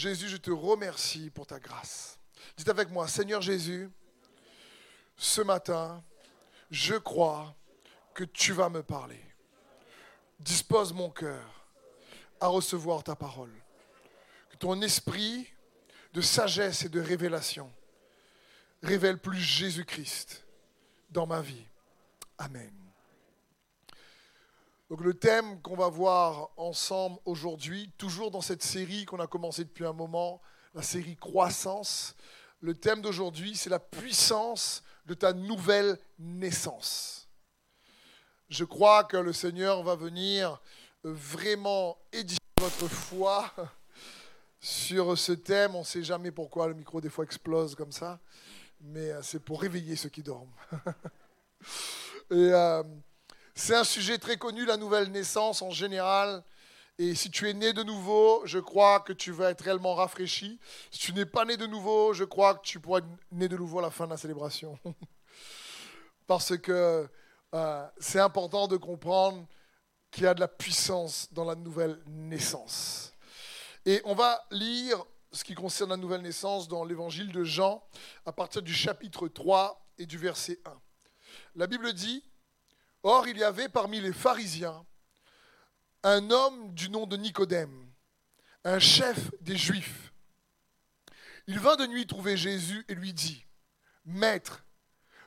Jésus, je te remercie pour ta grâce. Dites avec moi, Seigneur Jésus, ce matin, je crois que tu vas me parler. Dispose mon cœur à recevoir ta parole. Que ton esprit de sagesse et de révélation révèle plus Jésus-Christ dans ma vie. Amen. Donc le thème qu'on va voir ensemble aujourd'hui, toujours dans cette série qu'on a commencé depuis un moment, la série Croissance, le thème d'aujourd'hui, c'est la puissance de ta nouvelle naissance. Je crois que le Seigneur va venir vraiment édifier votre foi sur ce thème. On ne sait jamais pourquoi le micro des fois explose comme ça, mais euh, c'est pour réveiller ceux qui dorment. Et euh, c'est un sujet très connu, la nouvelle naissance en général. Et si tu es né de nouveau, je crois que tu vas être réellement rafraîchi. Si tu n'es pas né de nouveau, je crois que tu pourras être né de nouveau à la fin de la célébration. Parce que euh, c'est important de comprendre qu'il y a de la puissance dans la nouvelle naissance. Et on va lire ce qui concerne la nouvelle naissance dans l'évangile de Jean à partir du chapitre 3 et du verset 1. La Bible dit, Or il y avait parmi les pharisiens un homme du nom de Nicodème, un chef des Juifs. Il vint de nuit trouver Jésus et lui dit, Maître,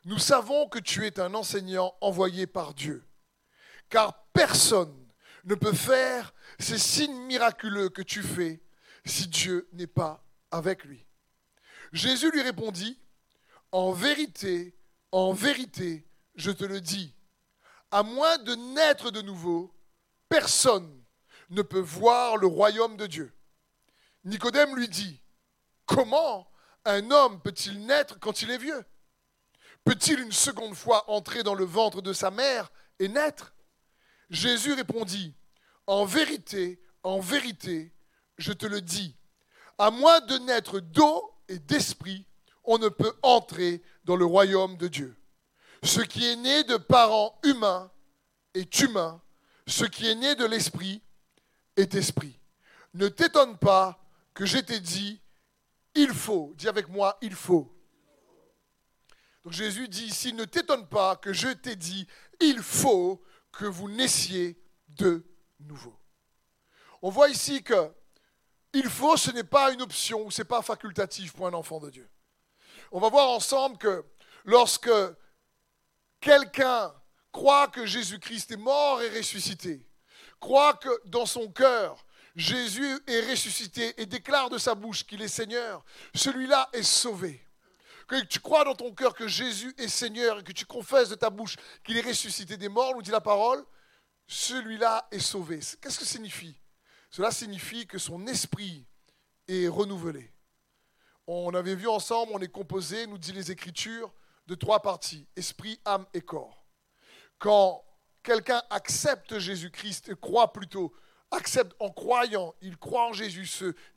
nous savons que tu es un enseignant envoyé par Dieu, car personne ne peut faire ces signes miraculeux que tu fais si Dieu n'est pas avec lui. Jésus lui répondit, En vérité, en vérité, je te le dis, à moins de naître de nouveau, personne ne peut voir le royaume de Dieu. Nicodème lui dit, comment un homme peut-il naître quand il est vieux? Peut-il une seconde fois entrer dans le ventre de sa mère et naître? Jésus répondit, en vérité, en vérité, je te le dis, à moins de naître d'eau et d'esprit, on ne peut entrer dans le royaume de Dieu. Ce qui est né de parents humains est humain, ce qui est né de l'esprit est esprit. Ne t'étonne pas que je t'ai dit, il faut, dis avec moi, il faut. Donc Jésus dit ici, ne t'étonne pas que je t'ai dit, il faut que vous naissiez de nouveau. On voit ici que il faut, ce n'est pas une option, ce n'est pas facultatif pour un enfant de Dieu. On va voir ensemble que lorsque quelqu'un croit que Jésus-Christ est mort et ressuscité, croit que dans son cœur, Jésus est ressuscité et déclare de sa bouche qu'il est Seigneur, celui-là est sauvé. Que tu crois dans ton cœur que Jésus est Seigneur et que tu confesses de ta bouche qu'il est ressuscité des morts, nous dit la parole, celui-là est sauvé. Qu'est-ce que signifie? Cela signifie que son esprit est renouvelé. On avait vu ensemble, on est composé, nous dit les Écritures, de trois parties, esprit, âme et corps. Quand quelqu'un accepte Jésus-Christ, croit plutôt, accepte en croyant, il croit en Jésus,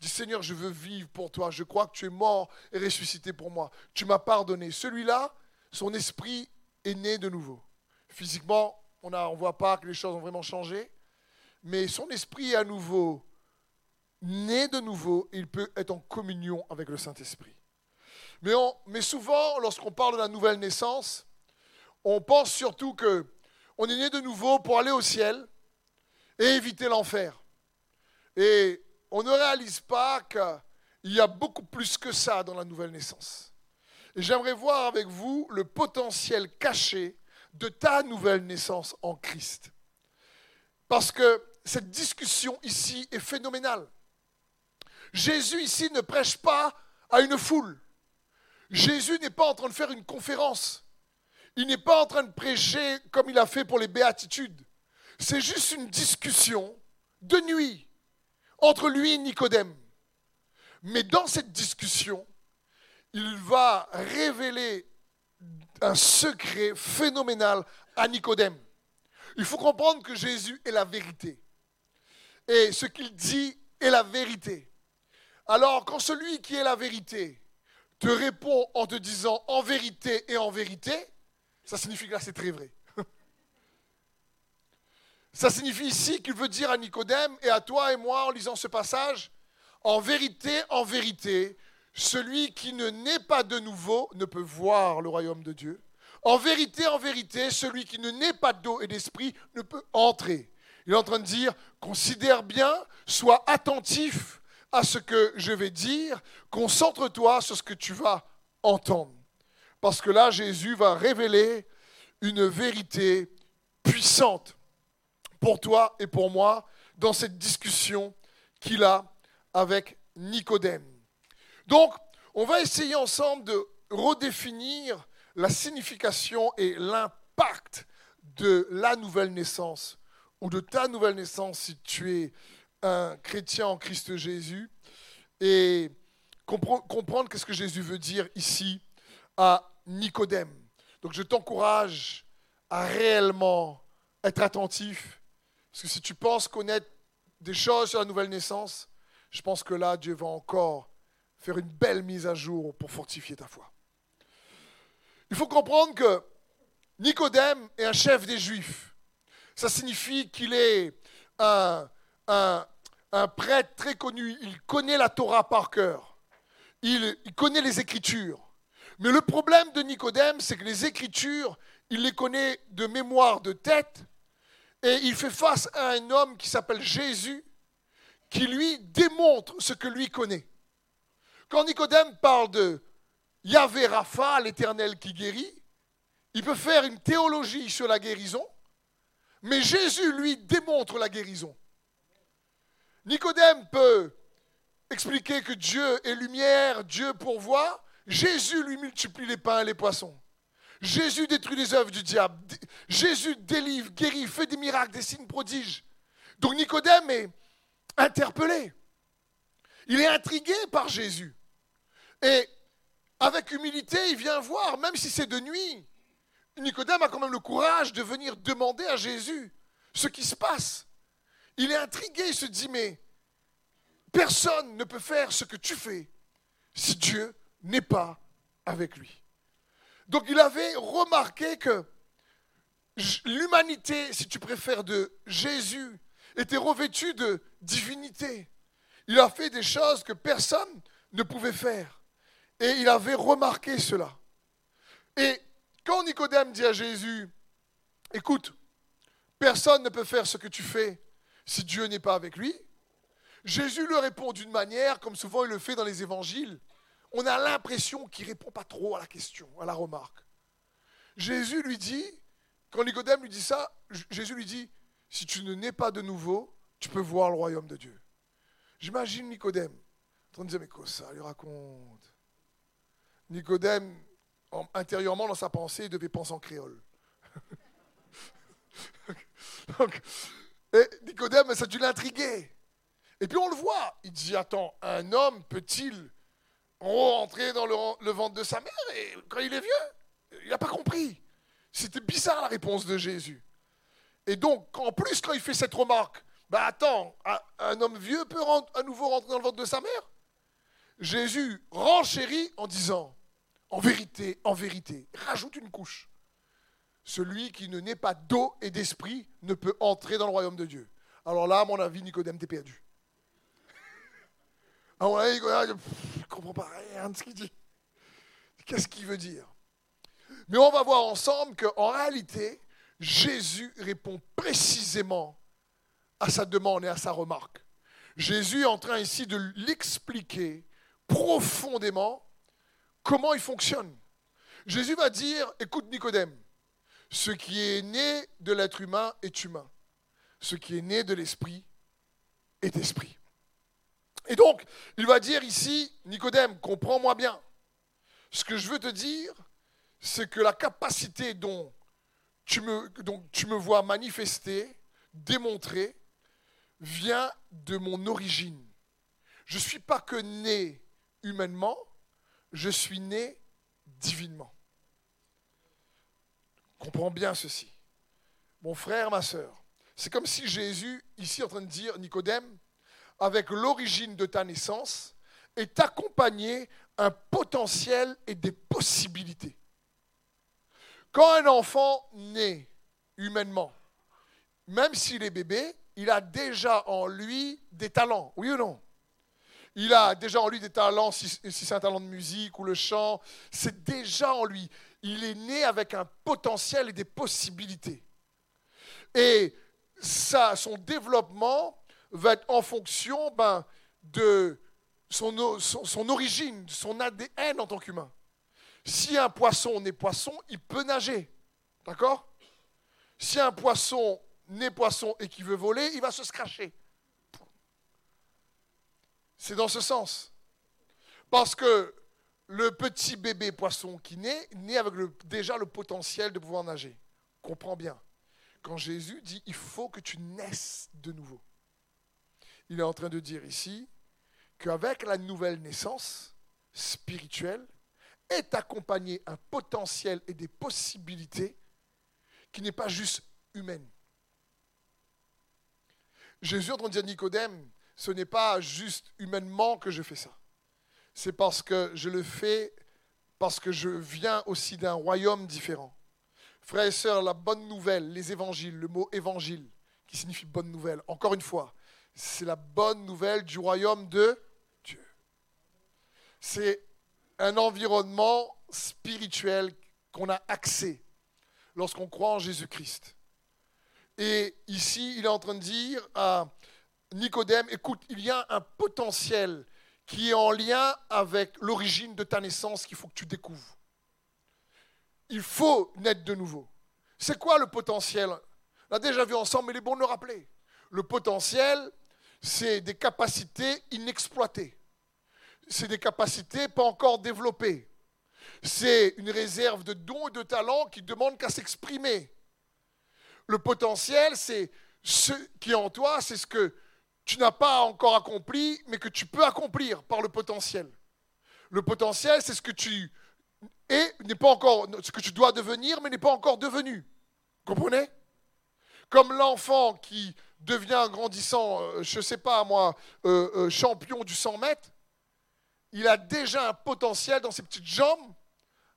dit Seigneur, je veux vivre pour toi, je crois que tu es mort et ressuscité pour moi, tu m'as pardonné. Celui-là, son esprit est né de nouveau. Physiquement, on ne voit pas que les choses ont vraiment changé, mais son esprit est à nouveau né de nouveau, il peut être en communion avec le Saint-Esprit. Mais, souvent, lorsqu'on parle de la nouvelle naissance, on pense surtout que on est né de nouveau pour aller au ciel et éviter l'enfer. Et on ne réalise pas qu'il y a beaucoup plus que ça dans la nouvelle naissance. Et j'aimerais voir avec vous le potentiel caché de ta nouvelle naissance en Christ. Parce que cette discussion ici est phénoménale. Jésus ici ne prêche pas à une foule. Jésus n'est pas en train de faire une conférence. Il n'est pas en train de prêcher comme il a fait pour les béatitudes. C'est juste une discussion de nuit entre lui et Nicodème. Mais dans cette discussion, il va révéler un secret phénoménal à Nicodème. Il faut comprendre que Jésus est la vérité. Et ce qu'il dit est la vérité. Alors quand celui qui est la vérité te répond en te disant en vérité et en vérité, ça signifie que là c'est très vrai. Ça signifie ici qu'il veut dire à Nicodème et à toi et moi en lisant ce passage, En vérité, en vérité, celui qui ne naît pas de nouveau ne peut voir le royaume de Dieu. En vérité, en vérité, celui qui ne naît pas d'eau et d'esprit ne peut entrer. Il est en train de dire, considère bien, sois attentif à ce que je vais dire, concentre-toi sur ce que tu vas entendre. Parce que là, Jésus va révéler une vérité puissante pour toi et pour moi dans cette discussion qu'il a avec Nicodème. Donc, on va essayer ensemble de redéfinir la signification et l'impact de la nouvelle naissance ou de ta nouvelle naissance si tu es un chrétien en Christ Jésus et comprendre qu'est-ce que Jésus veut dire ici à Nicodème. Donc je t'encourage à réellement être attentif, parce que si tu penses connaître des choses sur la nouvelle naissance, je pense que là, Dieu va encore faire une belle mise à jour pour fortifier ta foi. Il faut comprendre que Nicodème est un chef des Juifs. Ça signifie qu'il est un, un, prêtre très connu. Il connaît la Torah par cœur. Il, il connaît les Écritures. Mais le problème de Nicodème, c'est que les Écritures, il les connaît de mémoire, de tête, et il fait face à un homme qui s'appelle Jésus, qui lui démontre ce que lui connaît. Quand Nicodème parle de Yahvé Rapha, l'Éternel qui guérit, il peut faire une théologie sur la guérison, mais Jésus, lui, démontre la guérison. Nicodème peut expliquer que Dieu est lumière, Dieu pourvoit. Jésus lui multiplie les pains et les poissons. Jésus détruit les œuvres du diable. Jésus délivre, guérit, fait des miracles, des signes prodiges. Donc Nicodème est interpellé. Il est intrigué par Jésus. Et avec humilité, il vient voir, même si c'est de nuit. Nicodème a quand même le courage de venir demander à Jésus ce qui se passe. Il est intrigué, il se dit, mais personne ne peut faire ce que tu fais si Dieu n'est pas avec lui. Donc il avait remarqué que l'humanité, si tu préfères, de Jésus était revêtue de divinité. Il a fait des choses que personne ne pouvait faire. Et il avait remarqué cela. Et quand Nicodème dit à Jésus, écoute, personne ne peut faire ce que tu fais si Dieu n'est pas avec lui, Jésus lui répond d'une manière, comme souvent il le fait dans les évangiles, on a l'impression qu'il ne répond pas trop à la question, à la remarque. Jésus lui dit, quand Nicodème lui dit ça, Jésus lui dit, si tu ne nais pas de nouveau, tu peux voir le royaume de Dieu. J'imagine Nicodème en train de dire, mais quoi ça lui raconte? Nicodème, intérieurement dans sa pensée, il devait penser en créole. et Nicodème, ça a dû l'intriguer. Et puis on le voit, il dit, attends, un homme peut-il rentrer dans le, ventre de sa mère et quand il est vieux Il n'a pas compris. C'était bizarre la réponse de Jésus. Et donc, en plus, quand il fait cette remarque, bah attends, un homme vieux peut à nouveau rentrer dans le ventre de sa mère? Jésus renchérit en disant, en vérité, en vérité, rajoute une couche. Celui qui ne naît pas d'eau et d'esprit ne peut entrer dans le royaume de Dieu. Alors là, à mon avis, Nicodème, t'es perdu. À mon avis, Nicodème, ne comprends pas rien de ce qu'il dit. Qu'est-ce qu'il veut dire? Mais on va voir ensemble qu'en réalité, Jésus répond précisément à sa demande et à sa remarque. Jésus est en train ici de l'expliquer profondément comment il fonctionne. Jésus va dire, écoute Nicodème, ce qui est né de l'être humain est humain. Ce qui est né de l'esprit est esprit. Et donc, il va dire ici, Nicodème, comprends-moi bien. Ce que je veux te dire, c'est que la capacité dont tu me, vois manifester, démontrer, vient de mon origine. Je ne suis pas que né humainement, je suis né divinement. Comprends bien ceci. Mon frère, ma soeur, c'est comme si Jésus, ici en train de dire, Nicodème, avec l'origine de ta naissance est accompagné un potentiel et des possibilités. Quand un enfant naît humainement, même s'il est bébé, il a déjà en lui des talents, oui ou non? Il a déjà en lui des talents, si c'est un talent de musique ou le chant, c'est déjà en lui. Il est né avec un potentiel et des possibilités. Et son développement va être en fonction ben, de son, son, origine, son ADN en tant qu'humain. Si un poisson naît poisson, il peut nager. D'accord? Si un poisson naît poisson et qui veut voler, il va se scracher. C'est dans ce sens. Parce que le petit bébé poisson qui naît, naît avec déjà le potentiel de pouvoir nager. Comprends bien. Quand Jésus dit, il faut que tu naisses de nouveau. Il est en train de dire ici qu'avec la nouvelle naissance spirituelle est accompagné un potentiel et des possibilités qui n'est pas juste humaine. Jésus en train de dire Nicodème, ce n'est pas juste humainement que je fais ça. C'est parce que je le fais parce que je viens aussi d'un royaume différent. Frères et sœurs, la bonne nouvelle, les évangiles, le mot évangile, qui signifie bonne nouvelle, encore une fois, c'est la bonne nouvelle du royaume de Dieu. C'est un environnement spirituel qu'on a accès lorsqu'on croit en Jésus-Christ. Et ici, il est en train de dire à Nicodème, écoute, il y a un potentiel qui est en lien avec l'origine de ta naissance qu'il faut que tu découvres il faut naître de nouveau. C'est quoi le potentiel? On l'a déjà vu ensemble, mais il est bon de le rappeler. Le potentiel, c'est des capacités inexploitées. C'est des capacités pas encore développées. C'est une réserve de dons et de talents qui demande qu'à s'exprimer. Le potentiel, c'est ce qui est en toi, c'est ce que tu n'as pas encore accompli, mais que tu peux accomplir par le potentiel. Le potentiel, c'est ce que tu et n'est pas encore ce que tu dois devenir, mais n'est pas encore devenu. Comprenez? Comme l'enfant qui devient grandissant, euh, je ne sais pas moi, euh, euh, champion du 100 mètres, il a déjà un potentiel dans ses petites jambes,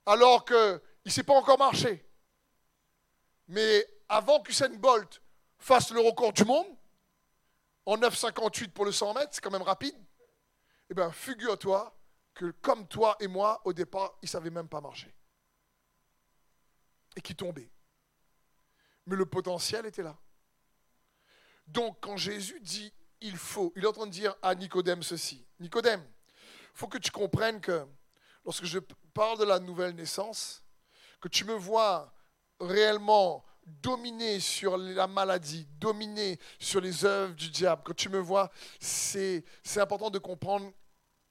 alors qu'il ne sait pas encore marcher. Mais avant qu'Usain Bolt fasse le record du monde, en 9,58 pour le 100 mètres, c'est quand même rapide, eh bien, figure-toi que comme toi et moi, au départ, il ne savait même pas marcher. Et qui tombait. Mais le potentiel était là. Donc quand Jésus dit il faut, il est en train de dire à Nicodème ceci. Nicodème, faut que tu comprennes que lorsque je parle de la nouvelle naissance, que tu me vois réellement dominer sur la maladie, dominer sur les œuvres du diable, que tu me vois, c'est important de comprendre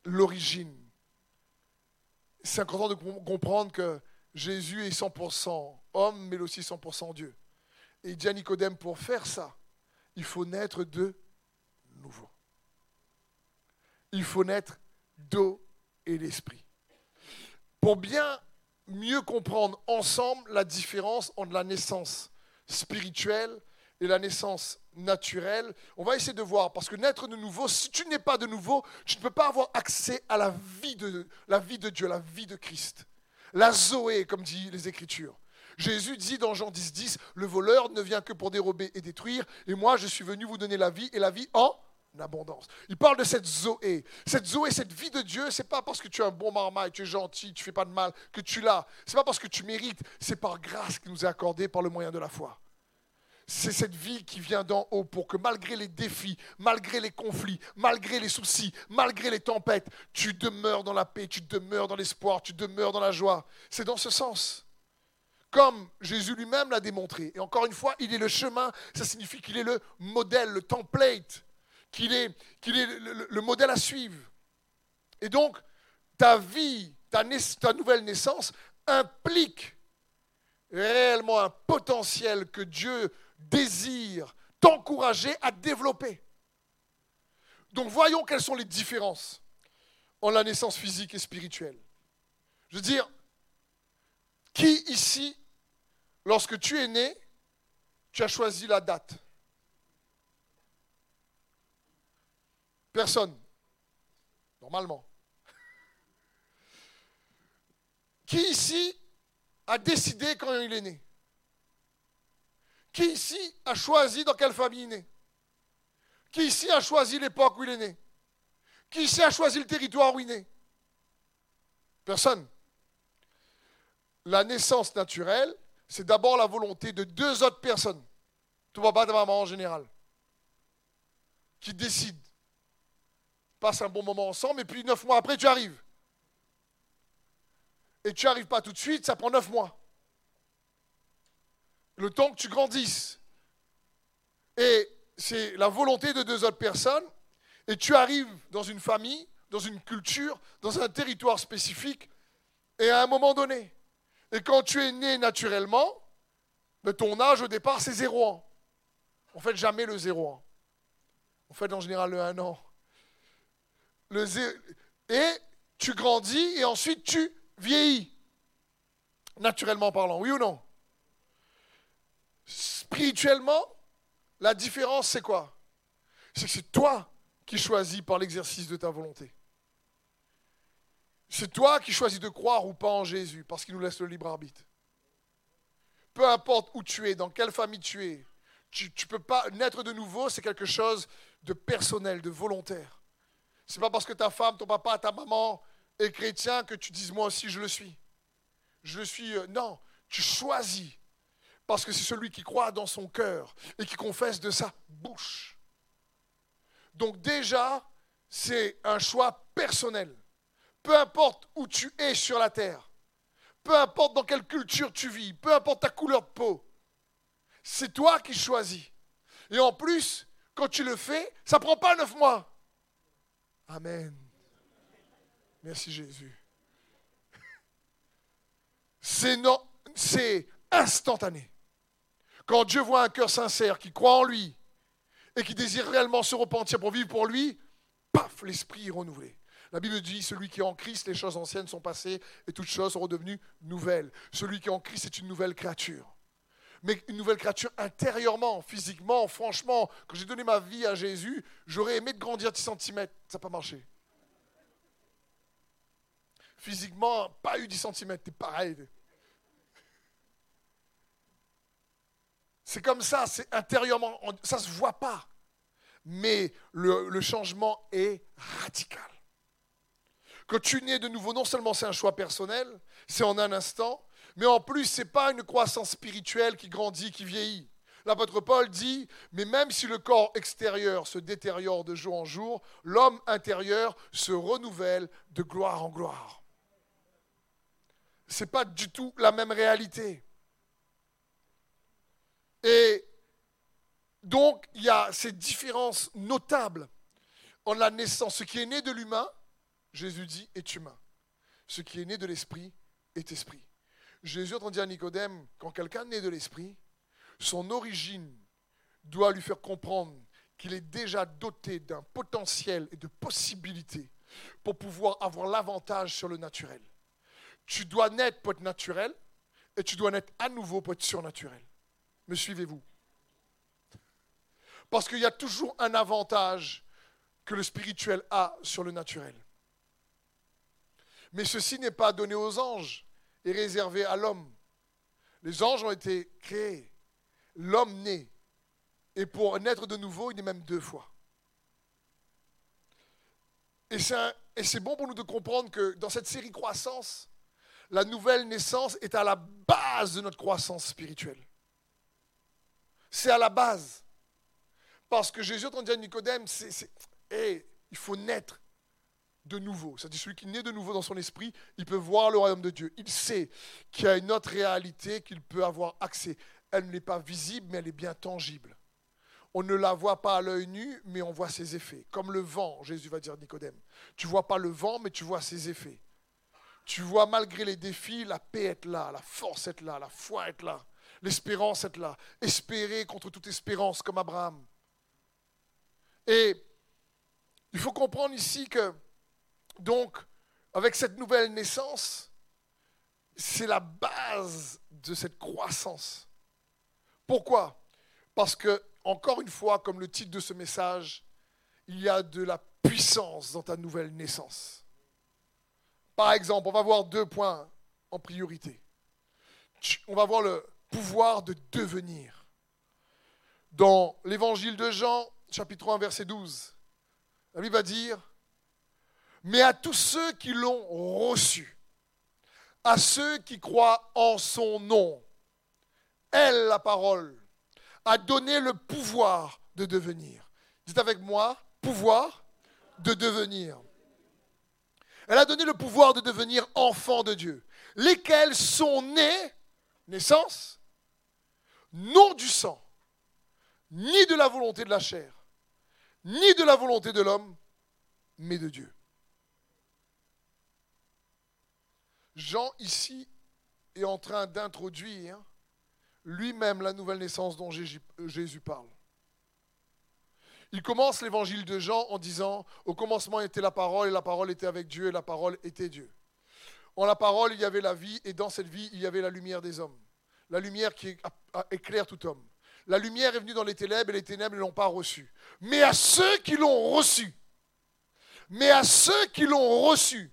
l'origine c'est important de comprendre que Jésus est 100% homme, mais aussi 100% Dieu. Et il Nicodème, pour faire ça, il faut naître de nouveau. Il faut naître d'eau et d'esprit. Pour bien mieux comprendre ensemble la différence entre la naissance spirituelle et la naissance naturelle. On va essayer de voir, parce que naître de nouveau, si tu n'es pas de nouveau, tu ne peux pas avoir accès à la vie de, la vie de Dieu, la vie de Christ. La Zoé, comme dit les Écritures. Jésus dit dans Jean 10, 10, le voleur ne vient que pour dérober et détruire, et moi je suis venu vous donner la vie, et la vie en Il parle de cette Zoé. Cette Zoé, cette vie de Dieu, c'est pas parce que tu es un bon marmaille, tu es gentil, tu fais pas de mal, que tu l'as. C'est pas parce que tu mérites, c'est par grâce qui nous est accordée par le moyen de la foi c'est cette vie qui vient d'en haut pour que malgré les défis, malgré les conflits, malgré les soucis, malgré les tempêtes, tu demeures dans la paix, tu demeures dans l'espoir, tu demeures dans la joie. C'est dans ce sens. Comme Jésus lui-même l'a démontré. Et encore une fois, il est le chemin, ça signifie qu'il est le modèle, le template, qu'il est, le, modèle à suivre. Et donc, ta vie, ta, ta nouvelle naissance implique réellement un potentiel que Dieu désire t'encourager à développer. Donc voyons quelles sont les différences en la naissance physique et spirituelle. Je veux dire, qui ici, lorsque tu es né, tu as choisi la date? Personne. Normalement. Qui ici a décidé quand il est né? Qui ici a choisi dans quelle famille il est? Né Qui ici a choisi l'époque où il est né? Qui ici a choisi le territoire ruiné Personne. La naissance naturelle, c'est d'abord la volonté de deux autres personnes, ton papa, ta maman en général, qui décident. Passe un bon moment ensemble, et puis neuf mois après, tu arrives. Et tu n'arrives pas tout de suite, ça prend neuf mois. Le temps que tu grandisses. Et c'est la volonté de deux autres personnes, et tu arrives dans une famille, dans une culture, dans un territoire spécifique, et à un moment donné, et quand tu es né naturellement, de ton âge au départ, c'est 0 ans. On fait jamais le 0 ans. On fait en général le 1 an. Et tu grandis et ensuite tu vieillis. Naturellement parlant, oui ou non? Spirituellement, la différence c'est quoi? C'est que c'est toi qui choisis par l'exercice de ta volonté. C'est toi qui choisis de croire ou pas en Jésus, parce qu'il nous laisse le libre arbitre. Peu importe où tu es, dans quelle famille tu es, tu ne peux pas naître de nouveau, c'est quelque chose de personnel, de volontaire. C'est pas parce que ta femme, ton papa, ta maman est chrétien que tu dises moi aussi je le suis. Je le suis. Euh, non, tu choisis parce que c'est celui qui croit dans son cœur et qui confesse de sa bouche. Donc déjà, c'est un choix personnel peu importe où tu es sur la terre, peu importe dans quelle culture tu vis, peu importe ta couleur de peau, c'est toi qui choisis. Et en plus, quand tu le fais, ça ne prend pas neuf mois. Amen. Merci Jésus. C'est instantané. Quand Dieu voit un cœur sincère qui croit en lui et qui désire réellement se repentir pour vivre pour lui, paf, l'esprit est renouvelé. La Bible dit, celui qui est en Christ, les choses anciennes sont passées et toutes choses sont redevenues nouvelles. Celui qui est en Christ est une nouvelle créature. Mais une nouvelle créature intérieurement, physiquement, franchement. Quand j'ai donné ma vie à Jésus, j'aurais aimé de grandir 10 cm. Ça n'a pas marché. Physiquement, pas eu 10 cm, t'es pareil. C'est comme ça, c'est intérieurement, ça ne se voit pas. Mais le, changement est radical. Quand tu nais de nouveau, non seulement c'est un choix personnel, c'est en un instant, mais en plus, ce n'est pas une croissance spirituelle qui grandit, qui vieillit. L'apôtre Paul dit, mais même si le corps extérieur se détériore de jour en jour, l'homme intérieur se renouvelle de gloire en gloire. Ce n'est pas du tout la même réalité. Et donc, il y a ces différences notables en la naissance. Ce qui est né de l'humain, Jésus dit est humain. Ce qui est né de l'esprit est esprit. Jésus entend dire à Nicodème, quand quelqu'un naît de l'esprit, son origine doit lui faire comprendre qu'il est déjà doté d'un potentiel et de possibilités pour pouvoir avoir l'avantage sur le naturel. Tu dois naître pour être naturel et tu dois naître à nouveau pour être surnaturel. Me suivez-vous? Parce qu'il y a toujours un avantage que le spirituel a sur le naturel. Mais ceci n'est pas donné aux anges et réservé à l'homme. Les anges ont été créés. L'homme naît. Et pour naître de nouveau, il est même deux fois. Et c'est bon pour nous de comprendre que dans cette série croissance, la nouvelle naissance est à la base de notre croissance spirituelle. C'est à la base. Parce que Jésus, quand dit à Nicodème, c'est, il faut naître de nouveau. C'est-à-dire celui qui naît de nouveau dans son esprit, il peut voir le royaume de Dieu. Il sait qu'il y a une autre réalité qu'il peut avoir accès. Elle n'est pas visible, mais elle est bien tangible. On ne la voit pas à l'œil nu, mais on voit ses effets. Comme le vent, Jésus va dire Nicodème. Tu vois pas le vent, mais tu vois ses effets. Tu vois malgré les défis, la paix être là, la force être là, la foi être là, l'espérance être là. Espérer contre toute espérance, comme Abraham. Et il faut comprendre ici que donc, avec cette nouvelle naissance, c'est la base de cette croissance. Pourquoi? Parce que, encore une fois, comme le titre de ce message, il y a de la puissance dans ta nouvelle naissance. Par exemple, on va voir deux points en priorité. On va voir le pouvoir de devenir. Dans l'évangile de Jean, chapitre 1, verset 12, la Bible va dire mais à tous ceux qui l'ont reçu, à ceux qui croient en son nom. Elle, la parole, a donné le pouvoir de devenir. Dites avec moi, pouvoir de devenir. Elle a donné le pouvoir de devenir enfant de Dieu, lesquels sont nés, naissance, non du sang, ni de la volonté de la chair, ni de la volonté de l'homme, mais de Dieu. Jean ici est en train d'introduire lui-même la nouvelle naissance dont Jésus parle. Il commence l'évangile de Jean en disant Au commencement était la parole, et la parole était avec Dieu, et la parole était Dieu. En la parole, il y avait la vie, et dans cette vie, il y avait la lumière des hommes. La lumière qui éclaire tout homme. La lumière est venue dans les ténèbres, et les ténèbres ne l'ont pas reçue. Mais à ceux qui l'ont reçue, mais à ceux qui l'ont reçue,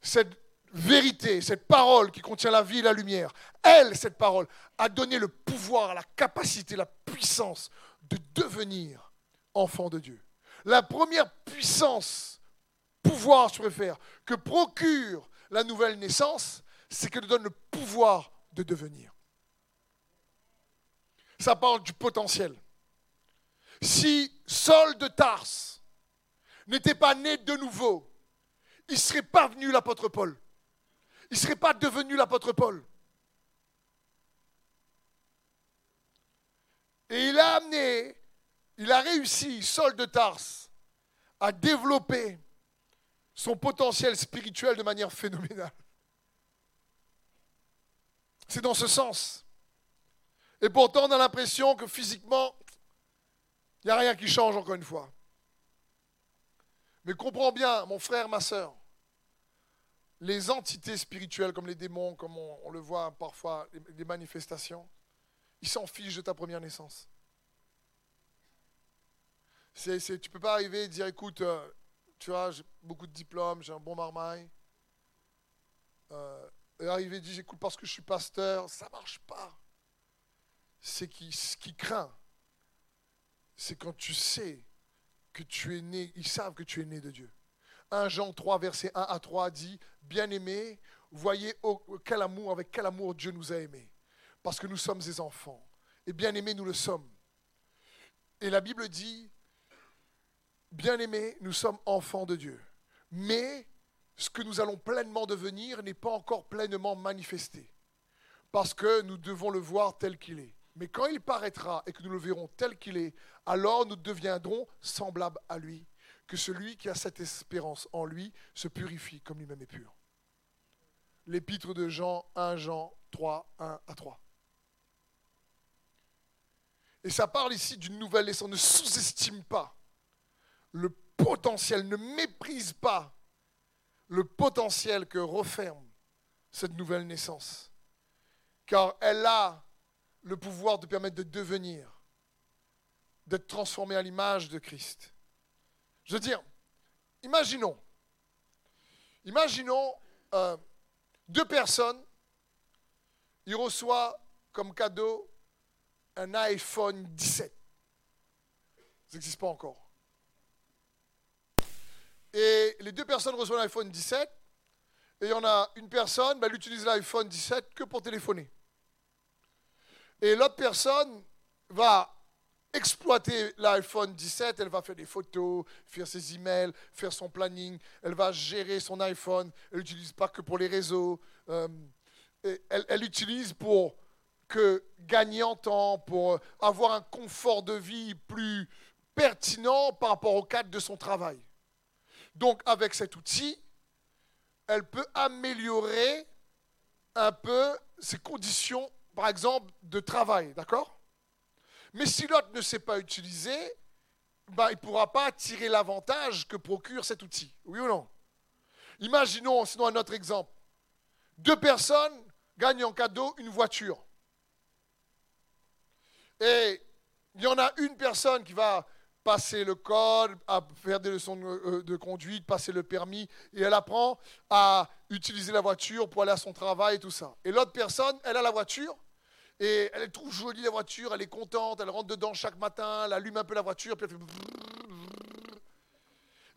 cette vérité, cette parole qui contient la vie et la lumière, elle, cette parole, a donné le pouvoir, la capacité, la puissance de devenir enfant de Dieu. La première puissance, pouvoir, je préfère, que procure la nouvelle naissance, c'est qu'elle donne le pouvoir de devenir. Ça parle du potentiel. Si Saul de Tarse n'était pas né de nouveau, il ne serait pas venu l'apôtre Paul. Il ne serait pas devenu l'apôtre Paul. Et il a amené, il a réussi, Saul de Tarse, à développer son potentiel spirituel de manière phénoménale. C'est dans ce sens. Et pourtant, on a l'impression que physiquement, il n'y a rien qui change encore une fois. Mais comprends bien, mon frère, ma soeur, les entités spirituelles comme les démons, comme on, le voit parfois, les manifestations, ils s'en fichent de ta première naissance. tu ne peux pas arriver et dire, écoute, euh, tu vois, j'ai beaucoup de diplômes, j'ai un bon marmaille. Euh, arriver et dire, écoute, parce que je suis pasteur, ça ne marche pas. C'est qui, ce qui craint, c'est quand tu sais que tu es né, ils savent que tu es né de Dieu. 1 Jean 3, verset 1 à 3 dit, bien-aimés, voyez quel amour, avec quel amour Dieu nous a aimés parce que nous sommes des enfants. Et bien aimés, nous le sommes. Et la Bible dit, bien aimés, nous sommes enfants de Dieu. Mais ce que nous allons pleinement devenir n'est pas encore pleinement manifesté. Parce que nous devons le voir tel qu'il est. Mais quand il paraîtra et que nous le verrons tel qu'il est, alors nous deviendrons semblables à lui. Que celui qui a cette espérance en lui se purifie comme lui-même est pur. L'épître de Jean 1 Jean 3, 1 à 3. Et ça parle ici d'une nouvelle naissance. Ne sous-estime pas le potentiel, ne méprise pas le potentiel que referme cette nouvelle naissance. Car elle a le pouvoir de permettre de devenir, d'être transformé à l'image de Christ. Je veux dire, imaginons, imaginons euh, deux personnes, ils reçoivent comme cadeau un iPhone 17. Ça n'existe pas encore. Et les deux personnes reçoivent l'iPhone 17. Et il y en a une personne, ben, elle utilise l'iPhone 17 que pour téléphoner. Et l'autre personne va exploiter l'iPhone 17, elle va faire des photos, faire ses emails, faire son planning, elle va gérer son iPhone, elle n'utilise pas que pour les réseaux, euh, elle, l'utilise pour gagner en temps, pour avoir un confort de vie plus pertinent par rapport au cadre de son travail. Donc avec cet outil, elle peut améliorer un peu ses conditions, par exemple, de travail, d'accord? Mais si l'autre ne sait pas utiliser, ben, il ne pourra pas tirer l'avantage que procure cet outil. Oui ou non? Imaginons, sinon un autre exemple. Deux personnes gagnent en cadeau une voiture. Et il y en a une personne qui va passer le code, faire des leçons euh, de, conduite, passer le permis, et elle apprend à utiliser la voiture pour aller à son travail et tout ça. Et l'autre personne, elle a la voiture, et elle trouve jolie la voiture, elle est contente, elle rentre dedans chaque matin, elle allume un peu la voiture, puis elle fait...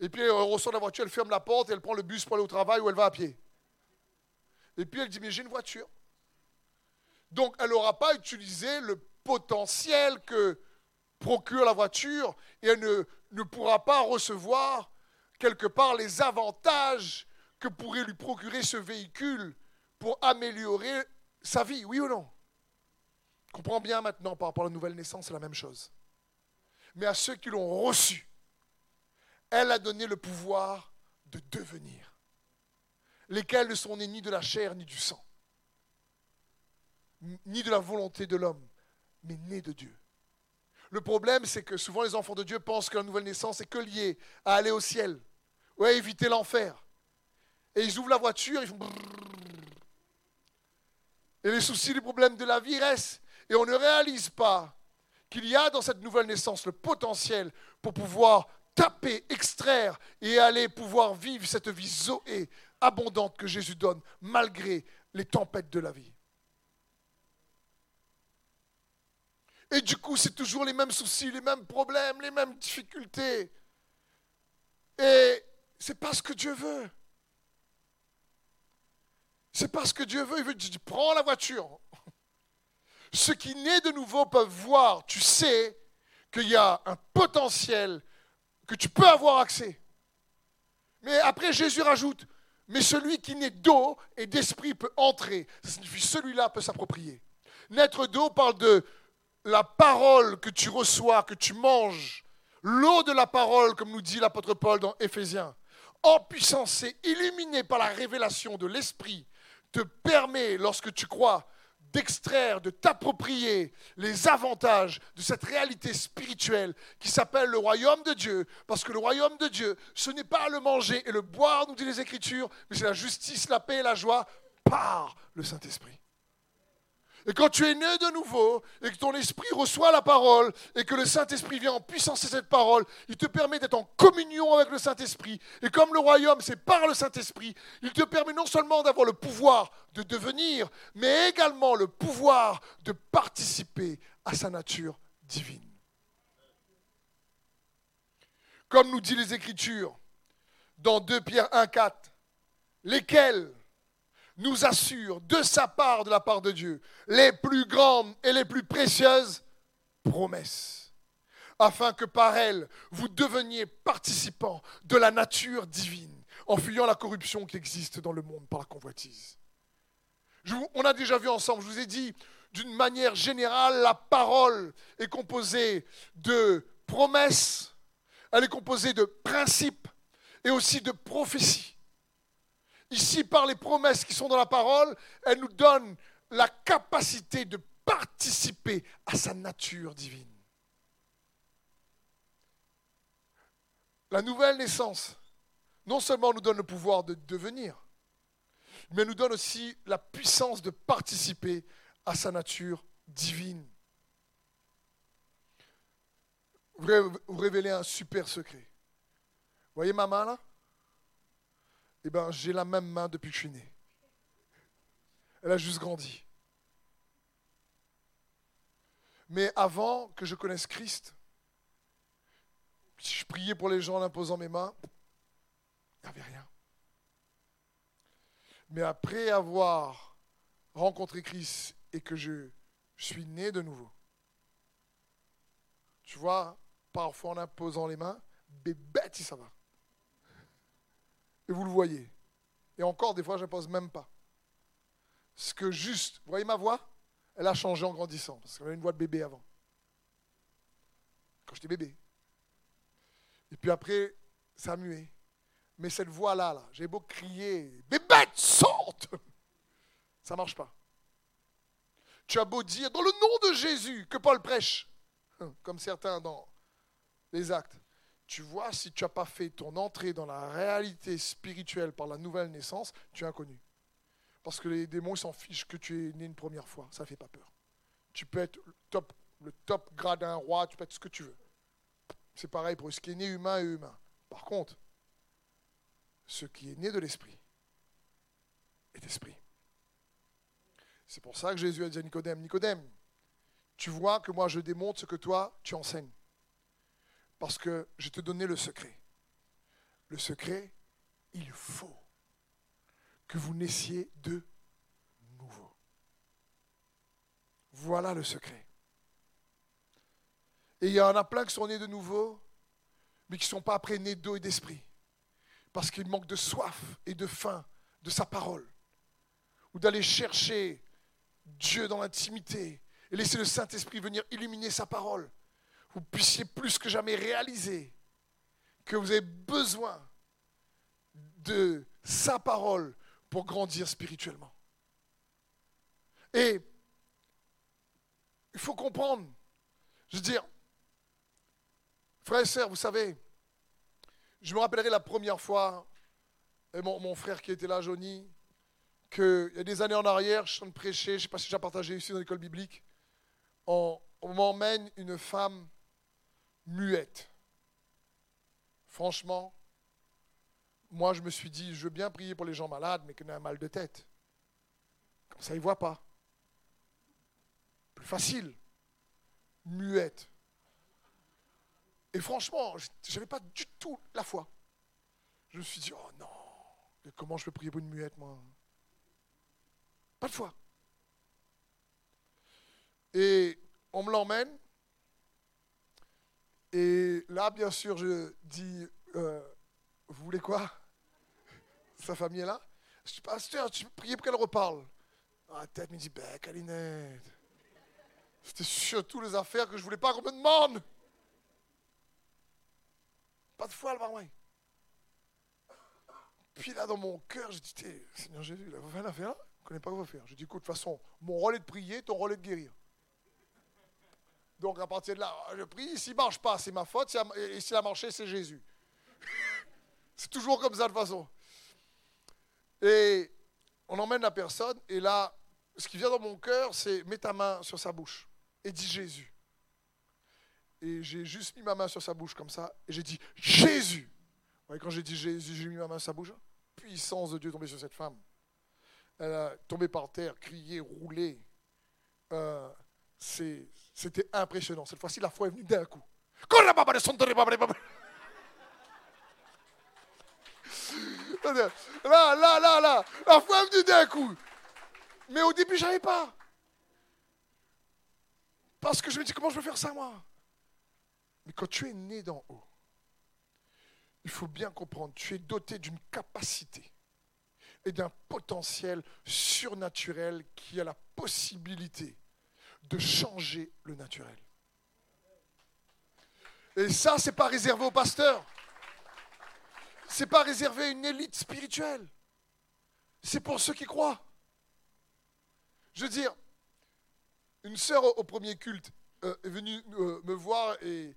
Et puis elle ressort de la voiture, elle ferme la porte et elle prend le bus pour aller au travail ou elle va à pied. Et puis elle dit, mais j'ai une voiture. Donc elle n'aura pas utilisé le potentiel que procure la voiture et elle ne, ne pourra pas recevoir quelque part les avantages que pourrait lui procurer ce véhicule pour améliorer sa vie, oui ou non? Comprends bien maintenant par rapport à la nouvelle naissance, c'est la même chose. Mais à ceux qui l'ont reçu, elle a donné le pouvoir de devenir, lesquels ne sont nés ni de la chair ni du sang, ni de la volonté de l'homme, mais nés de Dieu. Le problème, c'est que souvent les enfants de Dieu pensent que la nouvelle naissance est que liée à aller au ciel, ou à éviter l'enfer. Et ils ouvrent la voiture, ils font... Et les soucis, les problèmes de la vie restent. Et on ne réalise pas qu'il y a dans cette nouvelle naissance le potentiel pour pouvoir taper, extraire et aller pouvoir vivre cette vie zoé, abondante que Jésus donne, malgré les tempêtes de la vie. Et du coup, c'est toujours les mêmes soucis, les mêmes problèmes, les mêmes difficultés. Et c'est pas ce que Dieu veut. C'est parce que Dieu veut, il veut dire, prends la voiture. Ceux qui naissent de nouveau peuvent voir, tu sais, qu'il y a un potentiel que tu peux avoir accès. Mais après, Jésus rajoute, mais celui qui naît d'eau et d'esprit peut entrer. Ça signifie celui-là peut s'approprier. Naître d'eau parle de la parole que tu reçois, que tu manges. L'eau de la parole, comme nous dit l'apôtre Paul dans Éphésiens, en puissance et illuminé par la révélation de l'esprit, te permet, lorsque tu crois, d'extraire, de t'approprier les avantages de cette réalité spirituelle qui s'appelle le royaume de Dieu. Parce que le royaume de Dieu, ce n'est pas le manger et le boire, nous dit les Écritures, mais c'est la justice, la paix et la joie par le Saint-Esprit. Et quand tu es né de nouveau et que ton esprit reçoit la parole et que le Saint-Esprit vient en puissance à cette parole, il te permet d'être en communion avec le Saint-Esprit. Et comme le royaume, c'est par le Saint-Esprit, il te permet non seulement d'avoir le pouvoir de devenir, mais également le pouvoir de participer à sa nature divine. Comme nous dit les Écritures dans 2 Pierre 1,4, lesquels nous assure de sa part, de la part de Dieu, les plus grandes et les plus précieuses promesses, afin que par elles, vous deveniez participants de la nature divine, en fuyant la corruption qui existe dans le monde par la convoitise. on a déjà vu ensemble, je vous ai dit, d'une manière générale, la parole est composée de promesses, elle est composée de principes et aussi de prophéties. Ici, par les promesses qui sont dans la parole, elle nous donne la capacité de participer à sa nature divine. La nouvelle naissance, non seulement nous donne le pouvoir de devenir, mais nous donne aussi la puissance de participer à sa nature divine. Vous révélez un super secret. Vous voyez ma main là? Eh bien, j'ai la même main depuis que je suis né. Elle a juste grandi. Mais avant que je connaisse Christ, je priais pour les gens en imposant mes mains, il n'y avait rien. Mais après avoir rencontré Christ et que je, suis né de nouveau, tu vois, parfois en imposant les mains, bébête si ça va et vous le voyez. Et encore, des fois, je ne pose même pas. Ce que juste, vous voyez ma voix? Elle a changé en grandissant, parce qu'elle avait une voix de bébé avant. Quand j'étais bébé. Et puis après, ça a mué. Mais cette voix-là, là, j'ai beau crier, bébête, sorte Ça ne marche pas. Tu as beau dire, dans le nom de Jésus, que Paul prêche, comme certains dans les actes tu vois, si tu n'as pas fait ton entrée dans la réalité spirituelle par la nouvelle naissance, tu es inconnu. Parce que les démons s'en fichent que tu es né une première fois. Ça ne fait pas peur. Tu peux être le top, le top gradin roi, tu peux être ce que tu veux. C'est pareil pour ce qui est né humain et humain. Par contre, ce qui est né de l'esprit est esprit. C'est pour ça que Jésus a dit à Nicodème, Nicodème, tu vois que moi je démontre ce que toi tu enseignes parce que je te donnais le secret. Le secret, il faut que vous naissiez de nouveau. Voilà le secret. Et il y en a plein qui sont nés de nouveau, mais qui ne sont pas après nés d'eau et d'esprit. Parce qu'ils manquent de soif et de faim de sa parole. Ou d'aller chercher Dieu dans l'intimité et laisser le Saint-Esprit venir illuminer sa parole. Vous puissiez plus que jamais réaliser que vous avez besoin de sa parole pour grandir spirituellement. Et il faut comprendre, je veux dire, frères et sœurs, vous savez, je me rappellerai la première fois, et mon, frère qui était là, Johnny, qu'il y a des années en arrière, je suis en train de prêcher, je ne sais pas si j'ai partagé ici dans l'école biblique, on, on m'emmène une femme muette. Franchement, moi je me suis dit, je veux bien prier pour les gens malades, mais qui ont un mal de tête. Comme ça, ils ne voient pas. Plus facile. Muette. Et franchement, je n'avais pas du tout la foi. Je me suis dit, oh non, comment je peux prier pour une muette, moi? Pas de foi. Et on me l'emmène. Et là, bien sûr, je dis, euh, vous voulez quoi Sa famille est là. Je dis, pasteur, tu prier pour qu'elle reparle. Ah, la tête me dit, ben, Calinette. C'était surtout les affaires que je voulais pas qu'on me demande. Pas de foi, le barouin. Puis là, dans mon cœur, j'ai dit, Seigneur Jésus, il a fait une affaire, je ne connais pas quoi faire. Je dis, écoute, de toute façon, mon rôle est de prier, ton rôle est de guérir. Donc à partir de là, je prie, s'il ne marche pas, c'est ma faute, et s'il a marché, c'est Jésus. c'est toujours comme ça de façon. Et on emmène la personne, et là, ce qui vient dans mon cœur, c'est mets ta main sur sa bouche et dis Jésus. Et j'ai juste mis ma main sur sa bouche comme ça, et j'ai dit Jésus. quand j'ai dit Jésus, j'ai mis ma main sur sa bouche. Puissance de Dieu tombée sur cette femme. Elle a tombé par terre, crié, roulé. Euh, c'était impressionnant. Cette fois-ci, la foi est venue d'un coup. Là, là, là, là, la foi est venue d'un coup. Mais au début, je n'avais pas. Parce que je me dis, comment je peux faire ça, moi? Mais quand tu es né d'en haut, il faut bien comprendre, tu es doté d'une capacité et d'un potentiel surnaturel qui a la possibilité de changer le naturel. Et ça, ce n'est pas réservé aux pasteurs. Ce n'est pas réservé à une élite spirituelle. C'est pour ceux qui croient. Je veux dire, une sœur au premier culte, euh, est venu euh, me voir et,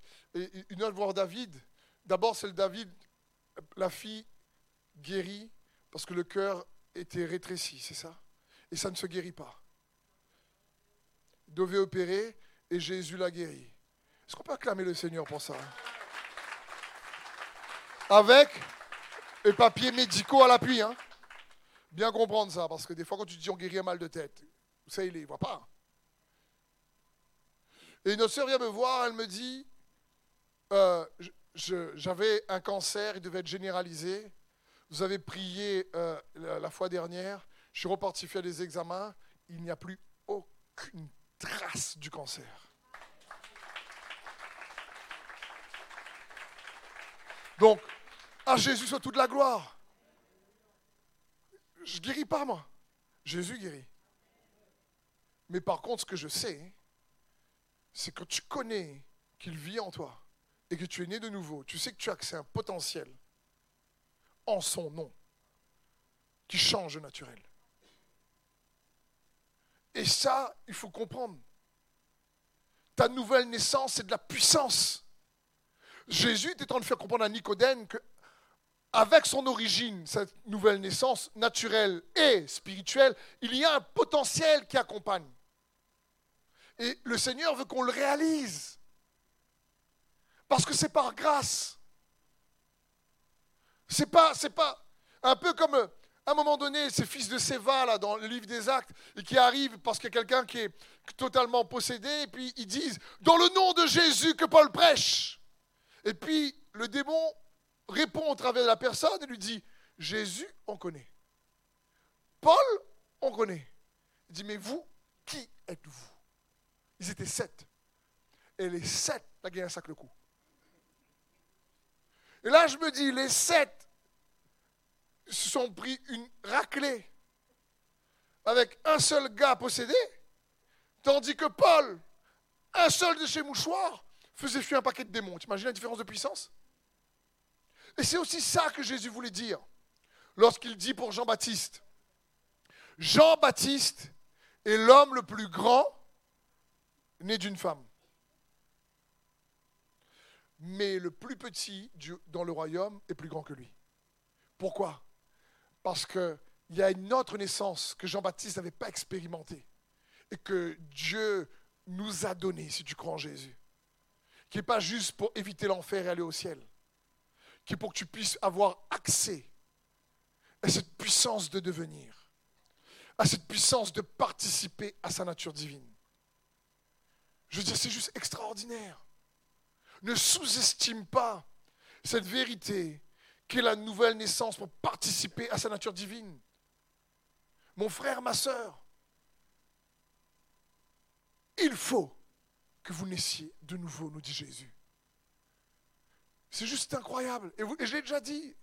une autre voir David. D'abord, c'est le David, la fille guérie parce que le cœur était rétréci, c'est ça? Et ça ne se guérit pas. Devait opérer et Jésus l'a guéri. Est-ce qu'on peut acclamer le Seigneur pour ça Avec les papiers médicaux à l'appui. Hein Bien comprendre ça, parce que des fois, quand tu dis on guérit un mal de tête, ça, il ne voit pas. Et notre soeur vient me voir, elle me dit, euh, j'avais un cancer, il devait être généralisé. Vous avez prié euh, la, fois dernière, je suis reparti faire des examens, il n'y a plus aucune trace du cancer. Donc, à Jésus soit toute la gloire. Je guéris pas, moi. Jésus guérit. Mais par contre, ce que je sais, c'est quand tu connais qu'il vit en toi et que tu es né de nouveau, tu sais que tu as accès à un potentiel en son nom qui change naturel. Et ça, il faut comprendre. Ta nouvelle naissance, c'est de la puissance. Jésus était en train de faire comprendre à Nicodème que, avec son origine, cette nouvelle naissance naturelle et spirituelle, il y a un potentiel qui accompagne. Et le Seigneur veut qu'on le réalise. Parce que c'est par grâce. C'est pas, c'est pas un peu comme à un moment donné, ces fils de Séva, là, dans le livre des actes, et qui arrivent parce qu'il y a quelqu'un qui est totalement possédé, et puis ils disent, dans le nom de Jésus que Paul prêche. Et puis le démon répond au travers de la personne et lui dit, Jésus, on connaît. Paul, on connaît. Il dit, mais vous, qui êtes-vous? Ils étaient sept. Et les sept, la gagné un sac le coup. Et là, je me dis, les sept se sont pris une raclée avec un seul gars possédé, tandis que Paul, un seul de ses mouchoirs, faisait fuir un paquet de démons. Tu imagines la différence de puissance? Et c'est aussi ça que Jésus voulait dire lorsqu'il dit pour Jean-Baptiste, Jean-Baptiste est l'homme le plus grand né d'une femme. Mais le plus petit dans le royaume est plus grand que lui. Pourquoi? Parce qu'il y a une autre naissance que Jean-Baptiste n'avait pas expérimentée et que Dieu nous a donnée, si tu crois en Jésus. Qui n'est pas juste pour éviter l'enfer et aller au ciel, qui est pour que tu puisses avoir accès à cette puissance de devenir, à cette puissance de participer à sa nature divine. Je veux dire, c'est juste extraordinaire. Ne sous-estime pas cette vérité la nouvelle naissance pour participer à sa nature divine. Mon frère, ma soeur, il faut que vous naissiez de nouveau, nous dit Jésus. C'est juste incroyable. Et, vous, et je l'ai déjà dit,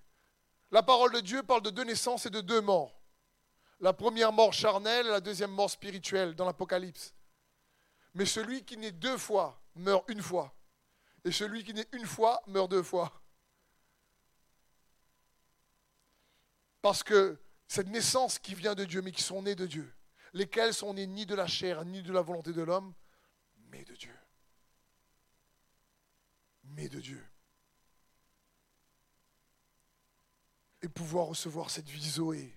la parole de Dieu parle de deux naissances et de deux morts. La première mort charnelle et la deuxième mort spirituelle dans l'Apocalypse. Mais celui qui naît deux fois meurt une fois. Et celui qui naît une fois meurt deux fois. Parce que cette naissance qui vient de Dieu, mais qui sont nés de Dieu, lesquels sont nés ni de la chair, ni de la volonté de l'homme, mais de Dieu. Mais de Dieu. et pouvoir recevoir cette vie Zoé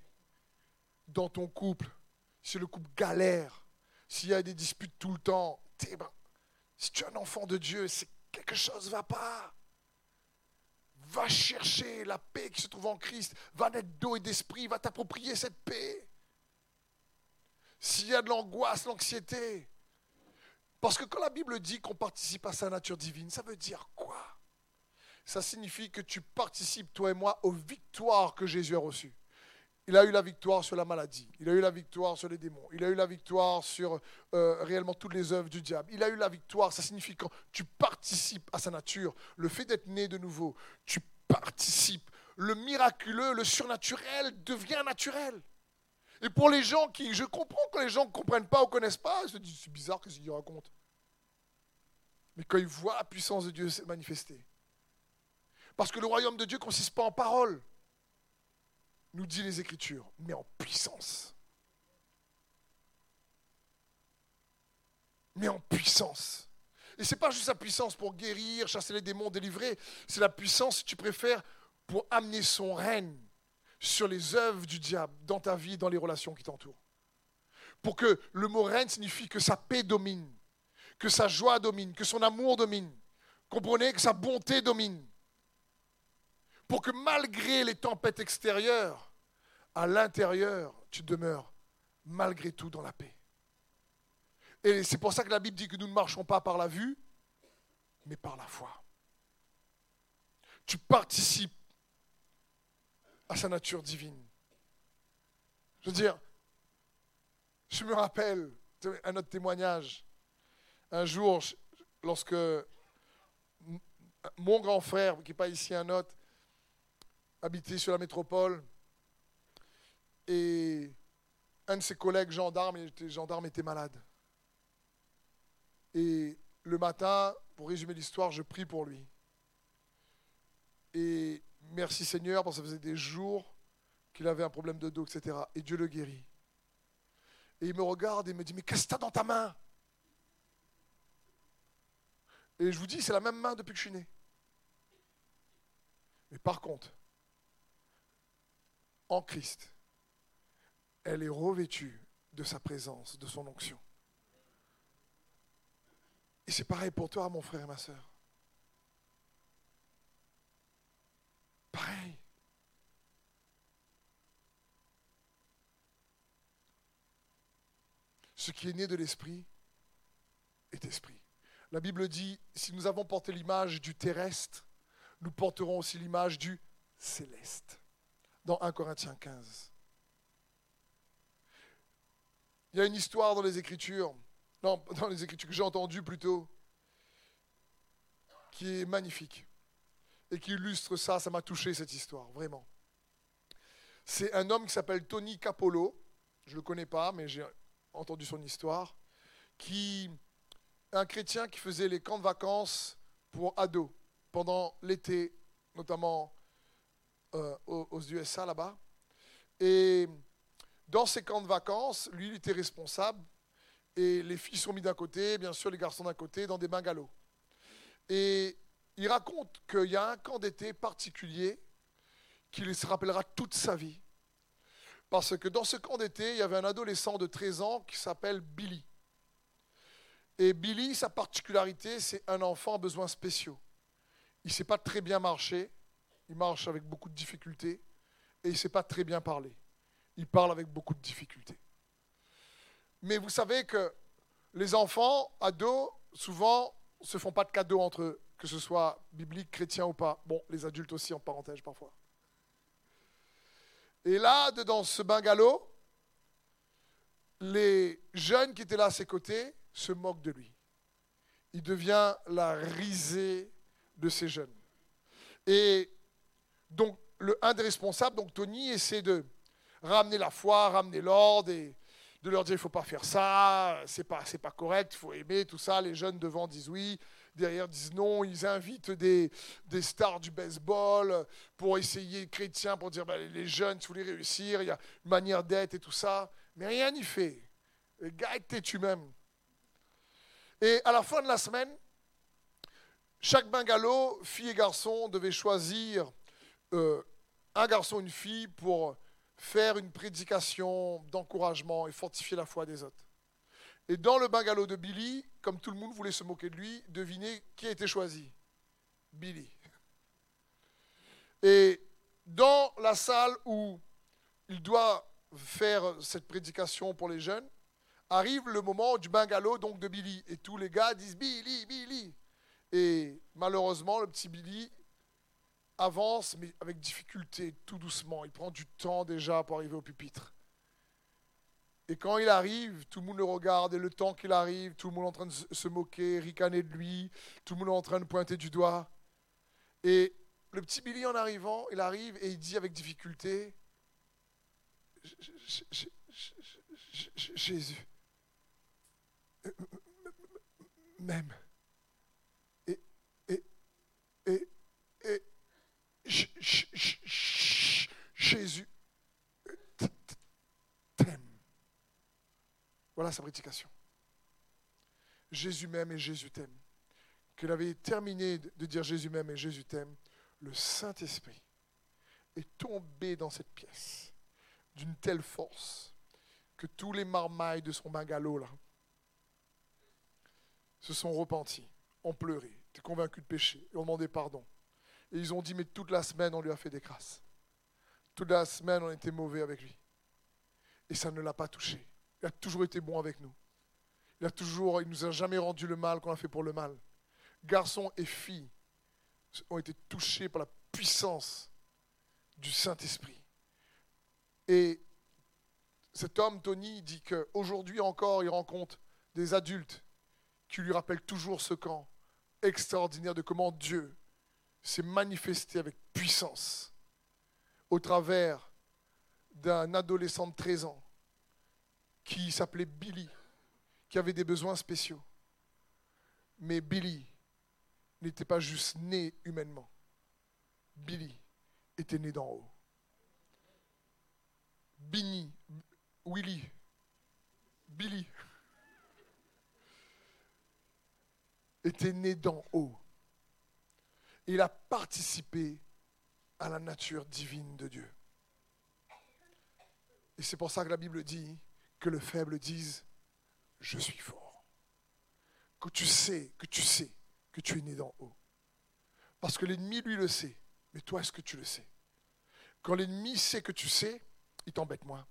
dans ton couple, si le couple galère, s'il y a des disputes tout le temps, ben, si tu es un enfant de Dieu, c'est quelque chose ne va pas. Va chercher la paix qui se trouve en Christ, va naître d'eau et d'esprit, va t'approprier cette paix. S'il y a de l'angoisse, l'anxiété, parce que quand la Bible dit qu'on participe à sa nature divine, ça veut dire quoi? Ça signifie que tu participes, toi et moi, aux victoires que Jésus a reçues. Il a eu la victoire sur la maladie, il a eu la victoire sur les démons, il a eu la victoire sur euh, réellement toutes les œuvres du diable. Il a eu la victoire, ça signifie quand tu participes à sa nature, le fait d'être né de nouveau, tu participes. Le miraculeux, le surnaturel devient naturel. Et pour les gens qui, je comprends que les gens ne comprennent pas ou ne connaissent pas, ils se disent c'est bizarre ce qu'ils racontent. Mais quand ils voient la puissance de Dieu se manifester, parce que le royaume de Dieu ne consiste pas en paroles, nous dit les Écritures, mais en puissance. Mais en puissance. Et ce n'est pas juste la puissance pour guérir, chasser les démons, délivrer, c'est la puissance, si tu préfères, pour amener son règne sur les œuvres du diable dans ta vie, dans les relations qui t'entourent. Pour que le mot règne signifie que sa paix domine, que sa joie domine, que son amour domine. Comprenez que sa bonté domine pour que malgré les tempêtes extérieures, à l'intérieur, tu demeures malgré tout dans la paix. Et c'est pour ça que la Bible dit que nous ne marchons pas par la vue, mais par la foi. Tu participes à sa nature divine. Je veux dire, je me rappelle un autre témoignage. Un jour, lorsque mon grand frère, qui n'est pas ici un autre, habité sur la métropole. Et un de ses collègues gendarmes, il était était malade. Et le matin, pour résumer l'histoire, je prie pour lui. Et merci Seigneur, parce que ça faisait des jours qu'il avait un problème de dos, etc. Et Dieu le guérit. Et il me regarde et me dit, mais qu'est-ce que tu as dans ta main? Et je vous dis, c'est la même main depuis que je suis né. Mais par contre, en Christ, elle est revêtue de sa présence, de son onction. Et c'est pareil pour toi, mon frère et ma soeur. Pareil. Ce qui est né de l'esprit est esprit. La Bible dit, si nous avons porté l'image du terrestre, nous porterons aussi l'image du céleste. Dans 1 Corinthiens 15. Il y a une histoire dans les Écritures, non, dans les Écritures que j'ai entendues plutôt, qui est magnifique et qui illustre ça. Ça m'a touché cette histoire, vraiment. C'est un homme qui s'appelle Tony Capolo. Je ne le connais pas, mais j'ai entendu son histoire. Qui, un chrétien qui faisait les camps de vacances pour ados pendant l'été, notamment euh, aux, USA là-bas. Et dans ces camps de vacances, lui, il était responsable. Et les filles sont mises d'un côté, bien sûr, les garçons d'un côté, dans des bungalows. Et il raconte qu'il y a un camp d'été particulier qu'il se rappellera toute sa vie. Parce que dans ce camp d'été, il y avait un adolescent de 13 ans qui s'appelle Billy. Et Billy, sa particularité, c'est un enfant à besoins spéciaux. Il ne sait pas très bien marcher, il marche avec beaucoup de difficultés, et il ne sait pas très bien parler. Il parle avec beaucoup de difficultés. Mais vous savez que les enfants, ados, souvent, ne se font pas de cadeaux entre eux, que ce soit biblique, chrétien ou pas. Bon, les adultes aussi en parenthèse parfois. Et là, dans ce bungalow, les jeunes qui étaient là à ses côtés se moquent de lui. Il devient la risée de ces jeunes. Et donc, le, un des responsables, donc Tony, essaie de ramener la foi, ramener l'ordre et de leur dire il ne faut pas faire ça, c'est pas, pas correct, il faut aimer, tout ça. Les jeunes devant disent oui, derrière disent non. Ils invitent des, des stars du baseball pour essayer, chrétiens, pour dire ben, les jeunes, si vous voulez réussir, il y a une manière d'être et tout ça. Mais rien n'y fait. Le gars, tu même. Et à la fin de la semaine, chaque bungalow, filles et garçons, devait choisir euh, un garçon, une fille pour faire une prédication d'encouragement et fortifier la foi des autres. Et dans le bungalow de Billy, comme tout le monde voulait se moquer de lui, devinez qui a été choisi Billy. Et dans la salle où il doit faire cette prédication pour les jeunes, arrive le moment du bungalow donc de Billy. Et tous les gars disent Billy, Billy. Et malheureusement, le petit Billy avance, mais avec difficulté, tout doucement. Il prend du temps déjà pour arriver au pupitre. Et quand il arrive, tout le monde le regarde, et le temps qu'il arrive, tout le monde est en train de se moquer, ricaner de lui, tout le monde est en train de pointer du doigt. Et le petit Billy, en arrivant, il arrive et il dit avec difficulté Jésus, même. Et, et, et, Jésus t'aime. Voilà sa prédication. Jésus m'aime et Jésus t'aime. Qu'il avait terminé de dire Jésus m'aime et Jésus t'aime, le Saint-Esprit est tombé dans cette pièce d'une telle force que tous les marmailles de son bungalow se sont repentis, ont pleuré, étaient convaincus de péché ont demandé pardon. Et ils ont dit, mais toute la semaine, on lui a fait des grâces. Toute la semaine, on était mauvais avec lui. Et ça ne l'a pas touché. Il a toujours été bon avec nous. Il a toujours, il nous a jamais rendu le mal qu'on a fait pour le mal. Garçons et filles ont été touchés par la puissance du Saint-Esprit. Et cet homme, Tony, dit qu'aujourd'hui encore, il rencontre des adultes qui lui rappellent toujours ce camp extraordinaire de comment Dieu s'est manifesté avec puissance au travers d'un adolescent de 13 ans qui s'appelait Billy, qui avait des besoins spéciaux. Mais Billy n'était pas juste né humainement. Billy était né d'en haut. Bini, Willy, Billy était né d'en haut il a participé à la nature divine de Dieu. Et c'est pour ça que la Bible dit que le faible dise Je suis fort. Que tu sais, que tu sais que tu es né d'en haut. Parce que l'ennemi, lui, le sait. Mais toi, est-ce que tu le sais? Quand l'ennemi sait que tu sais, il t'embête moins.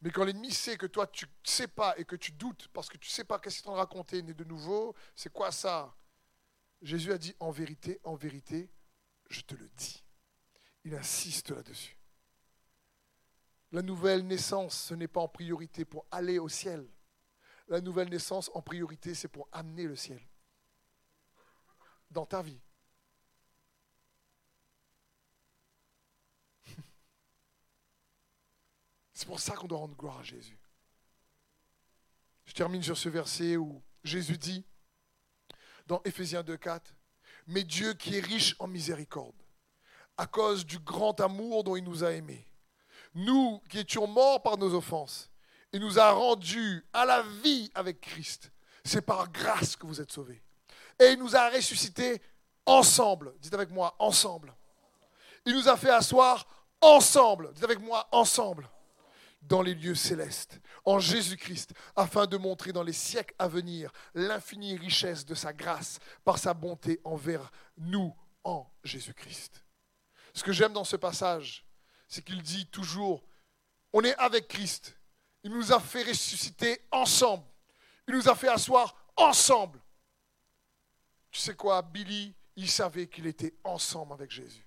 Mais quand l'ennemi sait que toi, tu ne sais pas et que tu doutes parce que tu ne sais pas qu'est-ce qu'il t'en raconté, né de nouveau, c'est quoi ça? Jésus a dit en vérité, en vérité, je te le dis. Il insiste là-dessus. La nouvelle naissance, ce n'est pas en priorité pour aller au ciel. La nouvelle naissance, en priorité, c'est pour amener le ciel dans ta vie. C'est pour ça qu'on doit rendre gloire à Jésus. Je termine sur ce verset où Jésus dit, dans Éphésiens 2.4, Mais Dieu qui est riche en miséricorde, à cause du grand amour dont il nous a aimés, nous qui étions morts par nos offenses, il nous a rendus à la vie avec Christ. C'est par grâce que vous êtes sauvés. Et il nous a ressuscités ensemble. Dites avec moi, ensemble. Il nous a fait asseoir ensemble. Dites avec moi, ensemble dans les lieux célestes, en Jésus-Christ, afin de montrer dans les siècles à venir l'infinie richesse de sa grâce par sa bonté envers nous en Jésus-Christ. Ce que j'aime dans ce passage, c'est qu'il dit toujours, on est avec Christ. Il nous a fait ressusciter ensemble. Il nous a fait asseoir ensemble. Tu sais quoi, Billy, il savait qu'il était ensemble avec Jésus.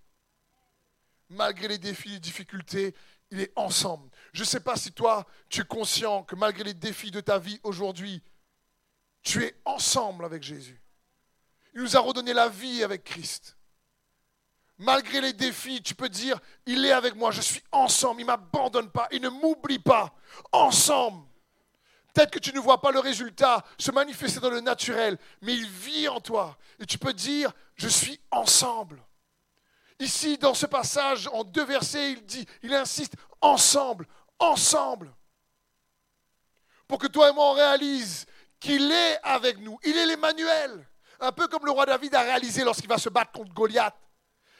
Malgré les défis, les difficultés, il est ensemble. Je ne sais pas si toi, tu es conscient que malgré les défis de ta vie aujourd'hui, tu es ensemble avec Jésus. Il nous a redonné la vie avec Christ. Malgré les défis, tu peux dire, il est avec moi, je suis ensemble, il ne m'abandonne pas, il ne m'oublie pas. Ensemble. Peut-être que tu ne vois pas le résultat se manifester dans le naturel, mais il vit en toi. Et tu peux dire, je suis ensemble. Ici, dans ce passage, en deux versets, il dit, il insiste, ensemble, ensemble. Pour que toi et moi, on réalise qu'il est avec nous. Il est l'Emmanuel. Un peu comme le roi David a réalisé lorsqu'il va se battre contre Goliath.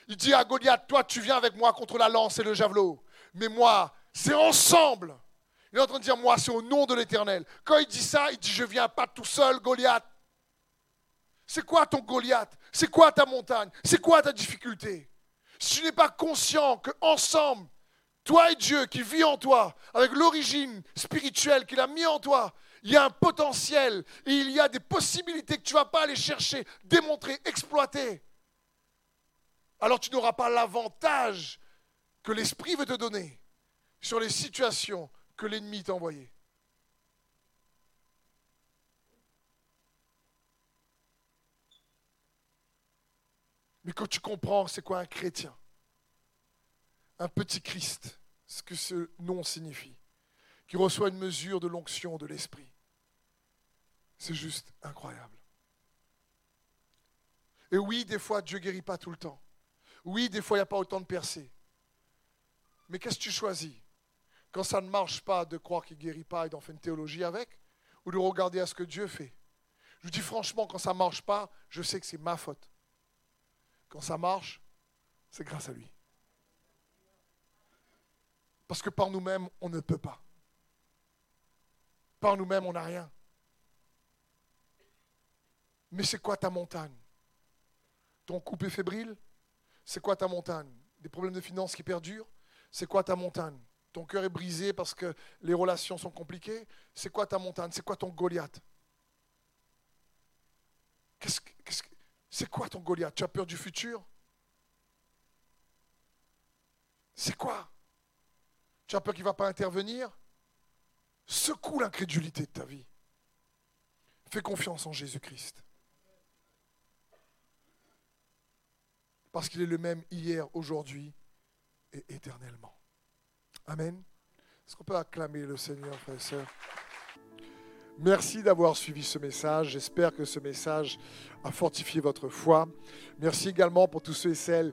Il dit à Goliath, toi, tu viens avec moi contre la lance et le javelot. Mais moi, c'est ensemble. Il est en train de dire, moi, c'est au nom de l'Éternel. Quand il dit ça, il dit, je viens pas tout seul, Goliath. C'est quoi ton Goliath? C'est quoi ta montagne? C'est quoi ta difficulté? Si tu n'es pas conscient qu'ensemble, toi et Dieu qui vit en toi, avec l'origine spirituelle qu'il a mis en toi, il y a un potentiel et il y a des possibilités que tu ne vas pas aller chercher, démontrer, exploiter, alors tu n'auras pas l'avantage que l'Esprit veut te donner sur les situations que l'ennemi t'a envoyées. Mais quand tu comprends c'est quoi un chrétien, un petit Christ, ce que ce nom signifie, qui reçoit une mesure de l'onction de l'Esprit, c'est juste incroyable. Et oui, des fois, Dieu guérit pas tout le temps. Oui, des fois, il n'y a pas autant de percées. Mais qu'est-ce que tu choisis? Quand ça ne marche pas, de croire qu'il guérit pas et d'en faire une théologie avec Ou de regarder à ce que Dieu fait? Je vous dis franchement, quand ça ne marche pas, je sais que c'est ma faute. Quand ça marche, c'est grâce à lui. Parce que par nous-mêmes, on ne peut pas. Par nous-mêmes, on n'a rien. Mais c'est quoi ta montagne? Ton coupé fébrile? C'est quoi ta montagne? Des problèmes de finances qui perdurent? C'est quoi ta montagne? Ton cœur est brisé parce que les relations sont compliquées? C'est quoi ta montagne? C'est quoi ton Goliath? C'est quoi ton Goliath? Tu as peur du futur? C'est quoi? Tu as peur qu'il ne va pas intervenir? Secoue l'incrédulité de ta vie. Fais confiance en Jésus-Christ. Parce qu'il est le même hier, aujourd'hui et éternellement. Amen. Est-ce qu'on peut acclamer le Seigneur, frères et sœurs? Merci d'avoir suivi ce message. J'espère que ce message a fortifié votre foi. Merci également pour tous ceux et celles